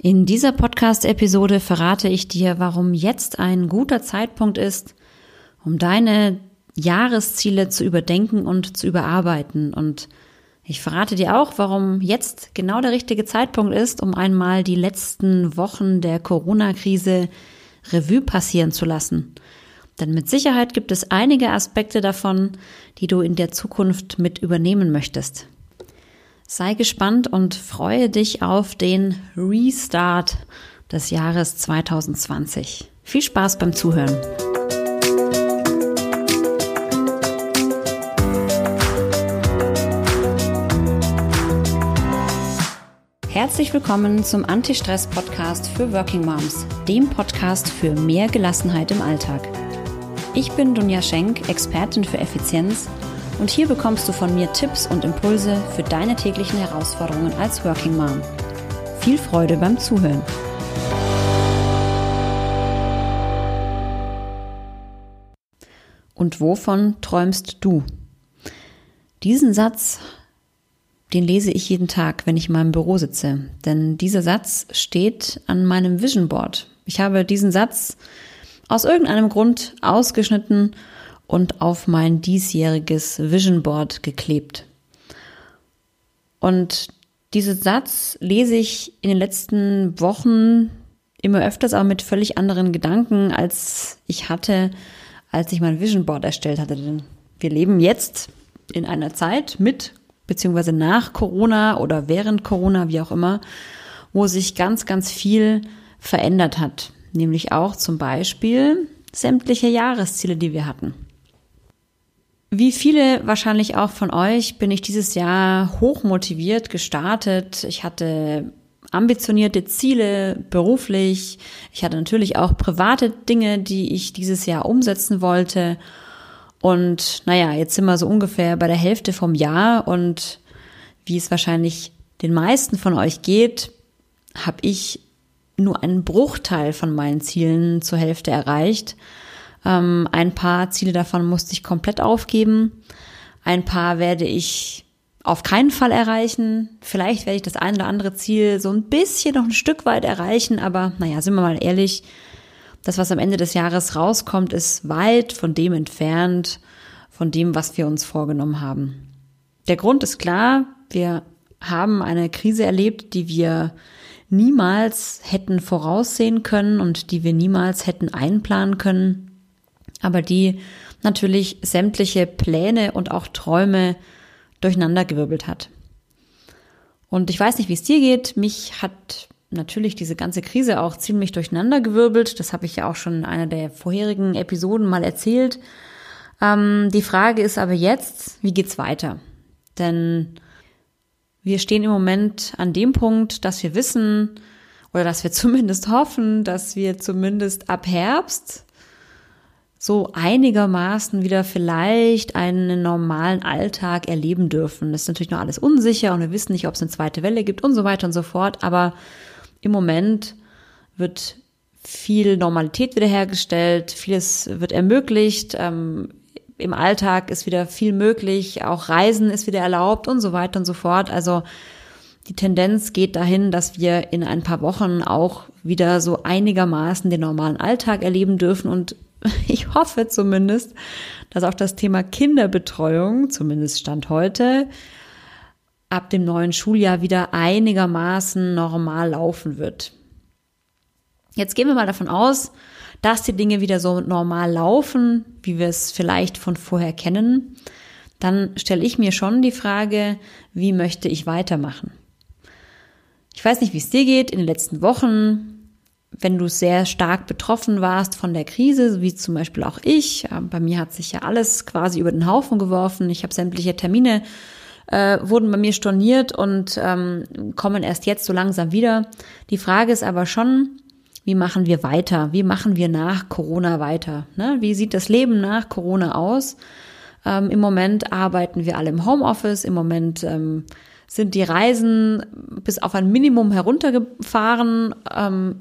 In dieser Podcast-Episode verrate ich dir, warum jetzt ein guter Zeitpunkt ist, um deine Jahresziele zu überdenken und zu überarbeiten. Und ich verrate dir auch, warum jetzt genau der richtige Zeitpunkt ist, um einmal die letzten Wochen der Corona-Krise Revue passieren zu lassen. Denn mit Sicherheit gibt es einige Aspekte davon, die du in der Zukunft mit übernehmen möchtest. Sei gespannt und freue dich auf den Restart des Jahres 2020. Viel Spaß beim Zuhören. Herzlich willkommen zum Anti-Stress-Podcast für Working Moms, dem Podcast für mehr Gelassenheit im Alltag. Ich bin Dunja Schenk, Expertin für Effizienz und hier bekommst du von mir Tipps und Impulse für deine täglichen Herausforderungen als Working Mom. Viel Freude beim Zuhören. Und wovon träumst du? Diesen Satz, den lese ich jeden Tag, wenn ich in meinem Büro sitze. Denn dieser Satz steht an meinem Vision Board. Ich habe diesen Satz aus irgendeinem Grund ausgeschnitten und auf mein diesjähriges Vision Board geklebt. Und diesen Satz lese ich in den letzten Wochen immer öfters, aber mit völlig anderen Gedanken, als ich hatte, als ich mein Vision Board erstellt hatte. Denn wir leben jetzt in einer Zeit mit beziehungsweise nach Corona oder während Corona, wie auch immer, wo sich ganz, ganz viel verändert hat. Nämlich auch zum Beispiel sämtliche Jahresziele, die wir hatten. Wie viele wahrscheinlich auch von euch bin ich dieses Jahr hochmotiviert gestartet. Ich hatte ambitionierte Ziele beruflich. Ich hatte natürlich auch private Dinge, die ich dieses Jahr umsetzen wollte. Und naja, jetzt sind wir so ungefähr bei der Hälfte vom Jahr und wie es wahrscheinlich den meisten von euch geht, habe ich nur einen Bruchteil von meinen Zielen zur Hälfte erreicht. Ähm, ein paar Ziele davon musste ich komplett aufgeben. Ein paar werde ich auf keinen Fall erreichen. Vielleicht werde ich das ein oder andere Ziel so ein bisschen noch ein Stück weit erreichen, aber naja, sind wir mal ehrlich, das, was am Ende des Jahres rauskommt, ist weit von dem entfernt, von dem, was wir uns vorgenommen haben. Der Grund ist klar, wir haben eine Krise erlebt, die wir niemals hätten voraussehen können und die wir niemals hätten einplanen können aber die natürlich sämtliche Pläne und auch Träume durcheinandergewirbelt hat. Und ich weiß nicht, wie es dir geht. Mich hat natürlich diese ganze Krise auch ziemlich durcheinandergewirbelt. Das habe ich ja auch schon in einer der vorherigen Episoden mal erzählt. Ähm, die Frage ist aber jetzt, wie geht's weiter? Denn wir stehen im Moment an dem Punkt, dass wir wissen oder dass wir zumindest hoffen, dass wir zumindest ab Herbst so einigermaßen wieder vielleicht einen normalen Alltag erleben dürfen. Das ist natürlich noch alles unsicher und wir wissen nicht, ob es eine zweite Welle gibt und so weiter und so fort. Aber im Moment wird viel Normalität wiederhergestellt, vieles wird ermöglicht. Ähm, Im Alltag ist wieder viel möglich, auch Reisen ist wieder erlaubt und so weiter und so fort. Also die Tendenz geht dahin, dass wir in ein paar Wochen auch wieder so einigermaßen den normalen Alltag erleben dürfen und ich hoffe zumindest, dass auch das Thema Kinderbetreuung, zumindest Stand heute, ab dem neuen Schuljahr wieder einigermaßen normal laufen wird. Jetzt gehen wir mal davon aus, dass die Dinge wieder so normal laufen, wie wir es vielleicht von vorher kennen. Dann stelle ich mir schon die Frage, wie möchte ich weitermachen? Ich weiß nicht, wie es dir geht. In den letzten Wochen wenn du sehr stark betroffen warst von der Krise, wie zum Beispiel auch ich, bei mir hat sich ja alles quasi über den Haufen geworfen. Ich habe sämtliche Termine äh, wurden bei mir storniert und ähm, kommen erst jetzt so langsam wieder. Die Frage ist aber schon, wie machen wir weiter? Wie machen wir nach Corona weiter? Ne? Wie sieht das Leben nach Corona aus? Ähm, Im Moment arbeiten wir alle im Homeoffice. Im Moment ähm, sind die Reisen bis auf ein Minimum heruntergefahren. Ähm,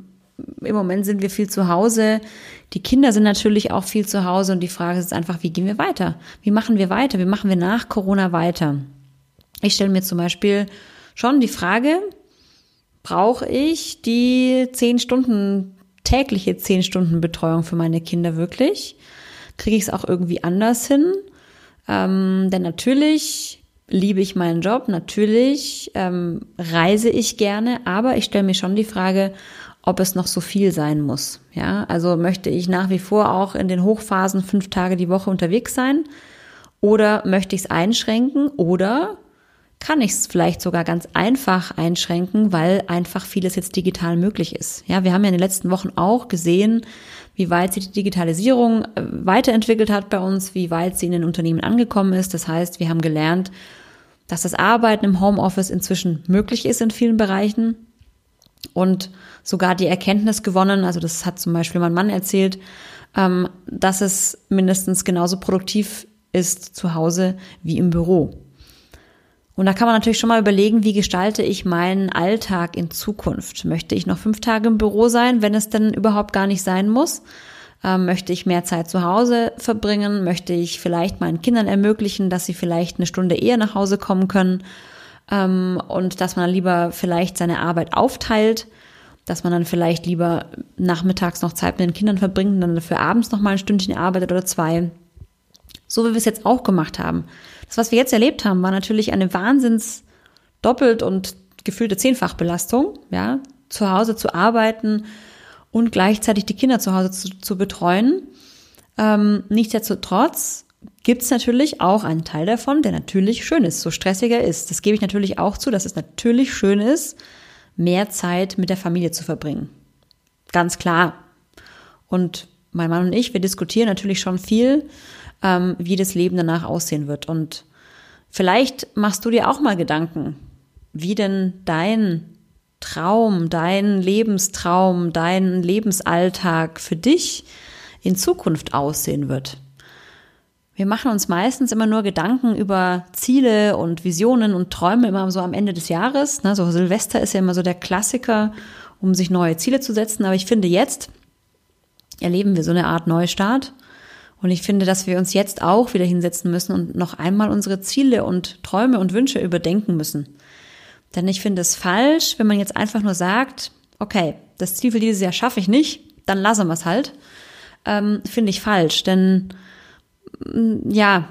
im Moment sind wir viel zu Hause. Die Kinder sind natürlich auch viel zu Hause und die Frage ist einfach, wie gehen wir weiter? Wie machen wir weiter? Wie machen wir nach Corona weiter? Ich stelle mir zum Beispiel schon die Frage, brauche ich die zehn Stunden, tägliche zehn Stunden Betreuung für meine Kinder wirklich? Kriege ich es auch irgendwie anders hin? Ähm, denn natürlich liebe ich meinen Job, natürlich ähm, reise ich gerne, aber ich stelle mir schon die Frage, ob es noch so viel sein muss. Ja, also möchte ich nach wie vor auch in den Hochphasen fünf Tage die Woche unterwegs sein oder möchte ich es einschränken oder kann ich es vielleicht sogar ganz einfach einschränken, weil einfach vieles jetzt digital möglich ist. Ja, wir haben ja in den letzten Wochen auch gesehen, wie weit sich die Digitalisierung äh, weiterentwickelt hat bei uns, wie weit sie in den Unternehmen angekommen ist. Das heißt, wir haben gelernt, dass das Arbeiten im Homeoffice inzwischen möglich ist in vielen Bereichen und sogar die Erkenntnis gewonnen, also das hat zum Beispiel mein Mann erzählt, ähm, dass es mindestens genauso produktiv ist zu Hause wie im Büro. Und da kann man natürlich schon mal überlegen, wie gestalte ich meinen Alltag in Zukunft? Möchte ich noch fünf Tage im Büro sein, wenn es denn überhaupt gar nicht sein muss? Ähm, möchte ich mehr Zeit zu Hause verbringen? Möchte ich vielleicht meinen Kindern ermöglichen, dass sie vielleicht eine Stunde eher nach Hause kommen können? Ähm, und dass man lieber vielleicht seine Arbeit aufteilt, dass man dann vielleicht lieber nachmittags noch Zeit mit den Kindern verbringt und dann dafür abends noch mal ein Stündchen arbeitet oder zwei. So wie wir es jetzt auch gemacht haben. Das, was wir jetzt erlebt haben, war natürlich eine wahnsinns doppelt und gefühlte Zehnfachbelastung, ja, zu Hause zu arbeiten und gleichzeitig die Kinder zu Hause zu, zu betreuen. Ähm, nichtsdestotrotz gibt es natürlich auch einen Teil davon, der natürlich schön ist, so stressiger ist. Das gebe ich natürlich auch zu, dass es natürlich schön ist, mehr Zeit mit der Familie zu verbringen. Ganz klar. Und mein Mann und ich, wir diskutieren natürlich schon viel ähm, wie das Leben danach aussehen wird. Und vielleicht machst du dir auch mal Gedanken, wie denn dein Traum, dein Lebenstraum, dein Lebensalltag für dich in Zukunft aussehen wird. Wir machen uns meistens immer nur Gedanken über Ziele und Visionen und Träume immer so am Ende des Jahres. Ne? So Silvester ist ja immer so der Klassiker, um sich neue Ziele zu setzen. Aber ich finde, jetzt erleben wir so eine Art Neustart. Und ich finde, dass wir uns jetzt auch wieder hinsetzen müssen und noch einmal unsere Ziele und Träume und Wünsche überdenken müssen. Denn ich finde es falsch, wenn man jetzt einfach nur sagt, okay, das Ziel für dieses Jahr schaffe ich nicht, dann lassen wir es halt. Ähm, finde ich falsch, denn ja,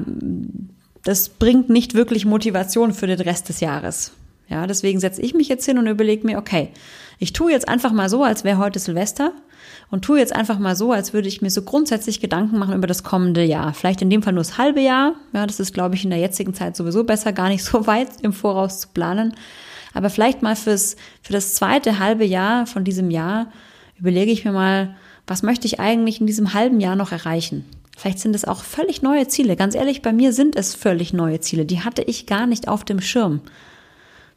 das bringt nicht wirklich Motivation für den Rest des Jahres. Ja, deswegen setze ich mich jetzt hin und überlege mir, okay, ich tue jetzt einfach mal so, als wäre heute Silvester und tue jetzt einfach mal so, als würde ich mir so grundsätzlich Gedanken machen über das kommende Jahr. Vielleicht in dem Fall nur das halbe Jahr. Ja, das ist, glaube ich, in der jetzigen Zeit sowieso besser, gar nicht so weit im Voraus zu planen. Aber vielleicht mal fürs, für das zweite halbe Jahr von diesem Jahr überlege ich mir mal, was möchte ich eigentlich in diesem halben Jahr noch erreichen? Vielleicht sind es auch völlig neue Ziele. Ganz ehrlich, bei mir sind es völlig neue Ziele. Die hatte ich gar nicht auf dem Schirm.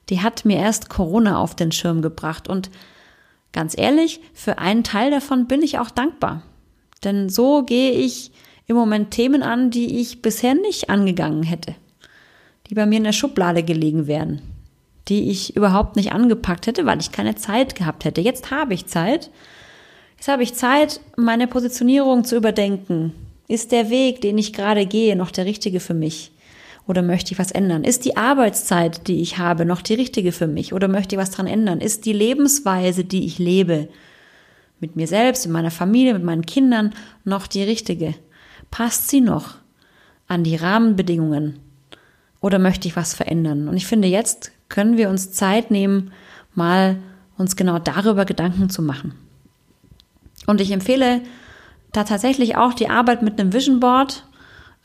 Die hat mir erst Corona auf den Schirm gebracht. Und Ganz ehrlich, für einen Teil davon bin ich auch dankbar. Denn so gehe ich im Moment Themen an, die ich bisher nicht angegangen hätte, die bei mir in der Schublade gelegen wären, die ich überhaupt nicht angepackt hätte, weil ich keine Zeit gehabt hätte. Jetzt habe ich Zeit. Jetzt habe ich Zeit, meine Positionierung zu überdenken. Ist der Weg, den ich gerade gehe, noch der richtige für mich? Oder möchte ich was ändern? Ist die Arbeitszeit, die ich habe, noch die richtige für mich? Oder möchte ich was dran ändern? Ist die Lebensweise, die ich lebe, mit mir selbst, mit meiner Familie, mit meinen Kindern, noch die richtige? Passt sie noch an die Rahmenbedingungen? Oder möchte ich was verändern? Und ich finde, jetzt können wir uns Zeit nehmen, mal uns genau darüber Gedanken zu machen. Und ich empfehle da tatsächlich auch die Arbeit mit einem Vision Board.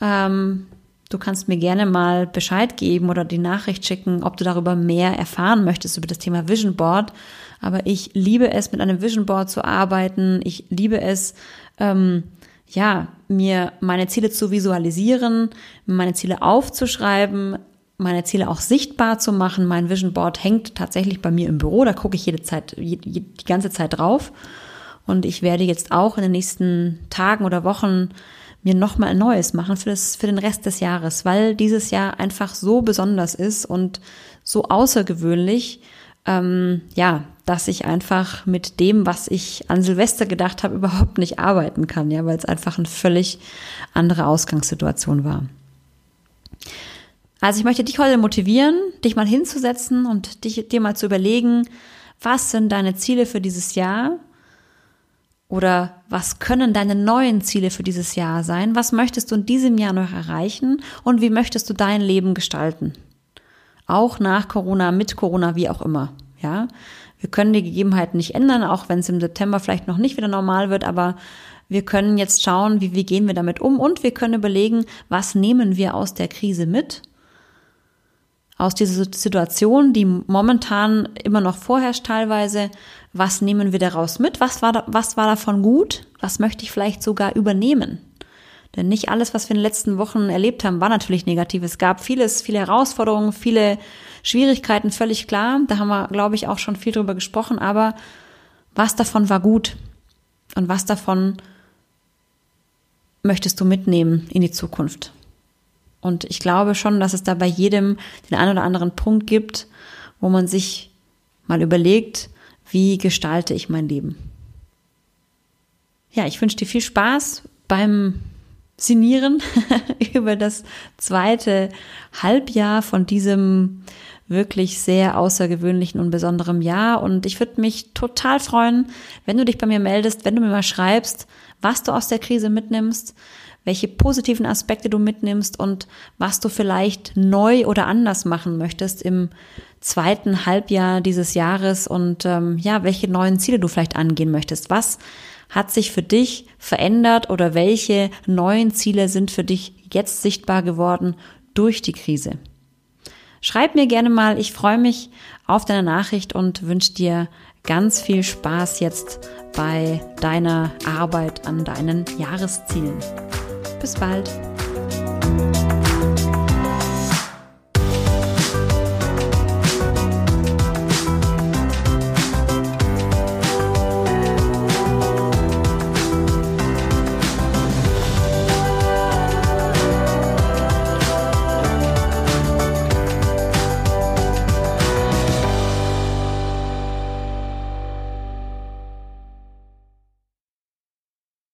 Ähm, Du kannst mir gerne mal Bescheid geben oder die Nachricht schicken, ob du darüber mehr erfahren möchtest über das Thema Vision Board. Aber ich liebe es, mit einem Vision Board zu arbeiten. Ich liebe es, ähm, ja, mir meine Ziele zu visualisieren, meine Ziele aufzuschreiben, meine Ziele auch sichtbar zu machen. Mein Vision Board hängt tatsächlich bei mir im Büro. Da gucke ich jede Zeit, die ganze Zeit drauf. Und ich werde jetzt auch in den nächsten Tagen oder Wochen mir nochmal ein neues machen für, das, für den Rest des Jahres, weil dieses Jahr einfach so besonders ist und so außergewöhnlich, ähm, ja, dass ich einfach mit dem, was ich an Silvester gedacht habe, überhaupt nicht arbeiten kann, ja, weil es einfach eine völlig andere Ausgangssituation war. Also ich möchte dich heute motivieren, dich mal hinzusetzen und dich, dir mal zu überlegen, Was sind deine Ziele für dieses Jahr? Oder was können deine neuen Ziele für dieses Jahr sein? Was möchtest du in diesem Jahr noch erreichen? Und wie möchtest du dein Leben gestalten? Auch nach Corona, mit Corona, wie auch immer. Ja, wir können die Gegebenheiten nicht ändern, auch wenn es im September vielleicht noch nicht wieder normal wird, aber wir können jetzt schauen, wie, wie gehen wir damit um und wir können überlegen, was nehmen wir aus der Krise mit? Aus dieser Situation, die momentan immer noch vorherrscht teilweise, was nehmen wir daraus mit? Was war, da, was war davon gut? Was möchte ich vielleicht sogar übernehmen? Denn nicht alles, was wir in den letzten Wochen erlebt haben, war natürlich negativ. Es gab vieles, viele Herausforderungen, viele Schwierigkeiten, völlig klar. Da haben wir, glaube ich, auch schon viel drüber gesprochen. Aber was davon war gut? Und was davon möchtest du mitnehmen in die Zukunft? Und ich glaube schon, dass es da bei jedem den einen oder anderen Punkt gibt, wo man sich mal überlegt, wie gestalte ich mein Leben? Ja, ich wünsche dir viel Spaß beim Sinieren über das zweite Halbjahr von diesem wirklich sehr außergewöhnlichen und besonderen Jahr. Und ich würde mich total freuen, wenn du dich bei mir meldest, wenn du mir mal schreibst, was du aus der Krise mitnimmst, welche positiven Aspekte du mitnimmst und was du vielleicht neu oder anders machen möchtest im zweiten Halbjahr dieses Jahres und ähm, ja, welche neuen Ziele du vielleicht angehen möchtest. Was hat sich für dich verändert oder welche neuen Ziele sind für dich jetzt sichtbar geworden durch die Krise? Schreib mir gerne mal, ich freue mich auf deine Nachricht und wünsche dir ganz viel Spaß jetzt bei deiner Arbeit an deinen Jahreszielen. Bis bald.